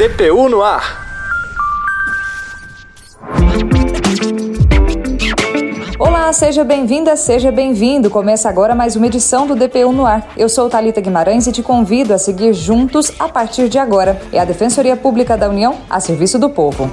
DPU no ar. Olá, seja bem-vinda, seja bem-vindo. Começa agora mais uma edição do DPU no ar. Eu sou Talita Guimarães e te convido a seguir juntos a partir de agora. É a Defensoria Pública da União a serviço do povo.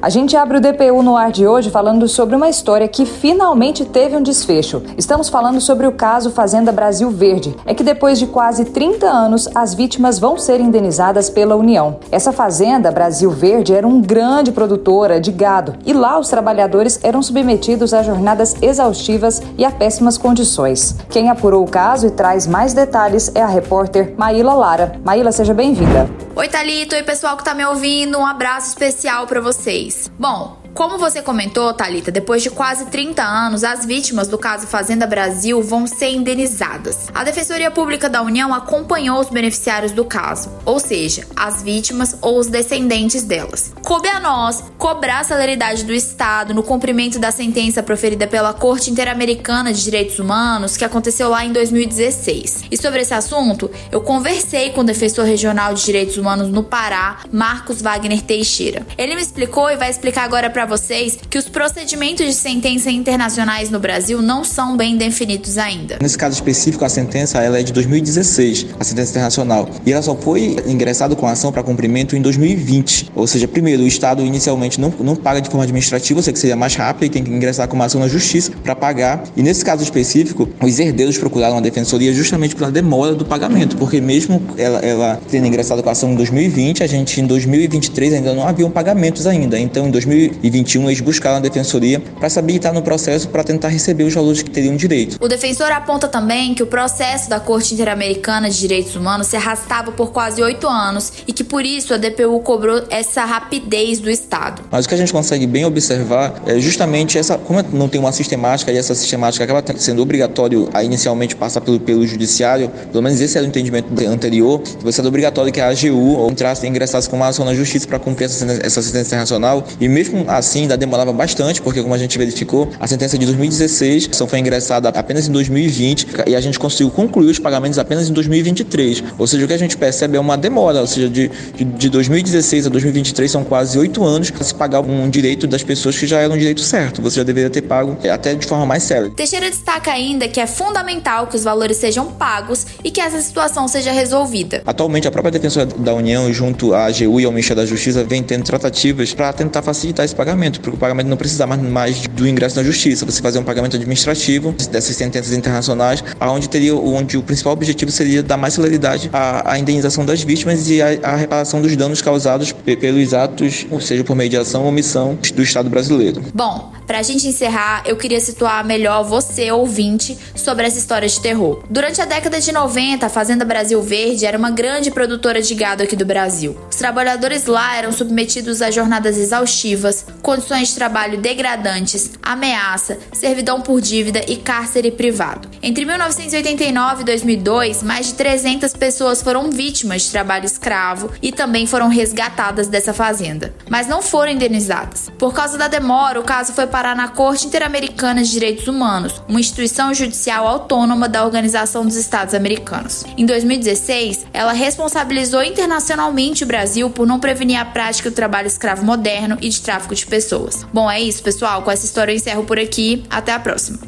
A gente abre o DPU no ar de hoje falando sobre uma história que finalmente teve um desfecho. Estamos falando sobre o caso Fazenda Brasil Verde. É que depois de quase 30 anos, as vítimas vão ser indenizadas pela União. Essa fazenda, Brasil Verde, era um grande produtora de gado e lá os trabalhadores eram submetidos a jornadas exaustivas e a péssimas condições. Quem apurou o caso e traz mais detalhes é a repórter Maíla Lara. Maíla, seja bem-vinda. Oi, Thalita. Oi, pessoal que tá me ouvindo. Um abraço especial para vocês. Bom, como você comentou, Talita, depois de quase 30 anos, as vítimas do caso Fazenda Brasil vão ser indenizadas. A Defensoria Pública da União acompanhou os beneficiários do caso, ou seja, as vítimas ou os descendentes delas. Coube a nós cobrar a celeridade do Estado no cumprimento da sentença proferida pela Corte Interamericana de Direitos Humanos, que aconteceu lá em 2016. E sobre esse assunto, eu conversei com o defensor regional de direitos humanos no Pará, Marcos Wagner Teixeira. Ele me explicou e vai explicar agora para vocês que os procedimentos de sentença internacionais no Brasil não são bem definidos ainda. Nesse caso específico, a sentença ela é de 2016, a sentença internacional, e ela só foi ingressada com ação para cumprimento em 2020. Ou seja, primeiro, o Estado inicialmente não, não paga de forma administrativa, seja, que seria mais rápido e tem que ingressar com uma ação na justiça para pagar. E nesse caso específico, os herdeiros procuraram a defensoria justamente pela demora do pagamento, porque mesmo ela, ela tendo ingressado com a ação em 2020, a gente em 2023 ainda não haviam pagamentos ainda. Então, em 2020 2021 eles buscaram a defensoria para se habilitar no processo para tentar receber os valores que teriam direito. O defensor aponta também que o processo da Corte Interamericana de Direitos Humanos se arrastava por quase oito anos e que por isso a DPU cobrou essa rapidez do Estado. Mas o que a gente consegue bem observar é justamente essa, como não tem uma sistemática e essa sistemática acaba sendo obrigatório a inicialmente passar pelo, pelo judiciário, pelo menos esse era o entendimento anterior, você era obrigatório que a AGU ou entrasse e ingressasse com uma ação na justiça para cumprir essa, essa sentença internacional e mesmo assim assim ainda demorava bastante, porque como a gente verificou, a sentença de 2016 só foi ingressada apenas em 2020 e a gente conseguiu concluir os pagamentos apenas em 2023. Ou seja, o que a gente percebe é uma demora, ou seja, de, de, de 2016 a 2023 são quase oito anos para se pagar um direito das pessoas que já era um direito certo. Você já deveria ter pago até de forma mais séria. Teixeira destaca ainda que é fundamental que os valores sejam pagos e que essa situação seja resolvida. Atualmente, a própria Defensora da União, junto à AGU e ao Ministério da Justiça, vem tendo tratativas para tentar facilitar esse pagamento pagamento, porque o pagamento não precisa mais, do ingresso na justiça. Você fazer um pagamento administrativo dessas sentenças internacionais, onde teria, onde o principal objetivo seria dar mais celeridade à, à indenização das vítimas e à, à, reparação dos danos causados pelos atos, ou seja, por mediação ou omissão do Estado brasileiro. Bom, para a gente encerrar, eu queria situar melhor você, ouvinte, sobre essa história de terror. Durante a década de 90, a Fazenda Brasil Verde era uma grande produtora de gado aqui do Brasil. Os trabalhadores lá eram submetidos a jornadas exaustivas, condições de trabalho degradantes, ameaça, servidão por dívida e cárcere privado. Entre 1989 e 2002, mais de 300 pessoas foram vítimas de trabalho escravo e também foram resgatadas dessa fazenda, mas não foram indenizadas. Por causa da demora, o caso foi parar na Corte Interamericana de Direitos Humanos, uma instituição judicial autônoma da Organização dos Estados Americanos. Em 2016, ela responsabilizou internacionalmente o Brasil por não prevenir a prática do trabalho escravo moderno e de tráfico de pessoas pessoas. Bom, é isso, pessoal. Com essa história eu encerro por aqui. Até a próxima.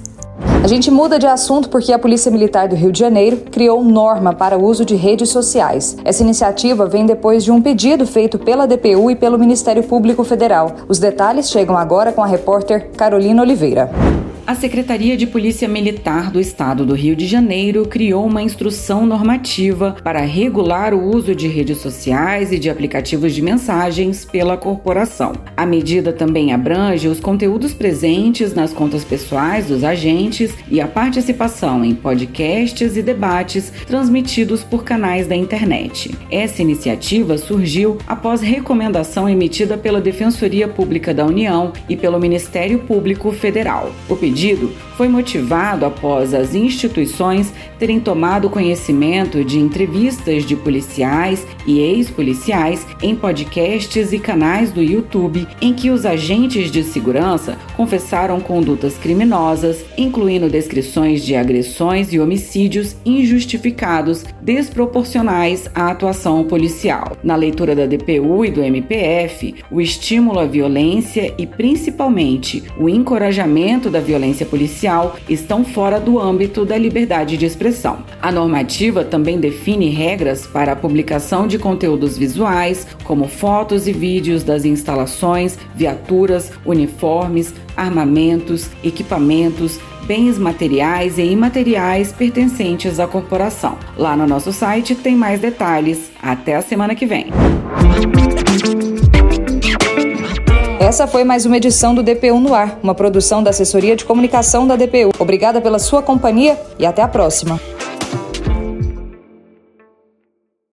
A gente muda de assunto porque a Polícia Militar do Rio de Janeiro criou norma para o uso de redes sociais. Essa iniciativa vem depois de um pedido feito pela DPU e pelo Ministério Público Federal. Os detalhes chegam agora com a repórter Carolina Oliveira. A Secretaria de Polícia Militar do Estado do Rio de Janeiro criou uma instrução normativa para regular o uso de redes sociais e de aplicativos de mensagens pela corporação. A medida também abrange os conteúdos presentes nas contas pessoais dos agentes e a participação em podcasts e debates transmitidos por canais da internet. Essa iniciativa surgiu após recomendação emitida pela Defensoria Pública da União e pelo Ministério Público Federal. O pedido pedido foi motivado após as instituições terem tomado conhecimento de entrevistas de policiais e ex-policiais em podcasts e canais do YouTube em que os agentes de segurança confessaram condutas criminosas, incluindo descrições de agressões e homicídios injustificados desproporcionais à atuação policial. Na leitura da DPU e do MPF, o estímulo à violência e principalmente o encorajamento da violência policial estão fora do âmbito da liberdade de expressão. A normativa também define regras para a publicação de conteúdos visuais, como fotos e vídeos das instalações, viaturas, uniformes, armamentos, equipamentos, bens materiais e imateriais pertencentes à corporação. Lá no nosso site tem mais detalhes. Até a semana que vem. Essa foi mais uma edição do DPU no Ar, uma produção da Assessoria de Comunicação da DPU. Obrigada pela sua companhia e até a próxima.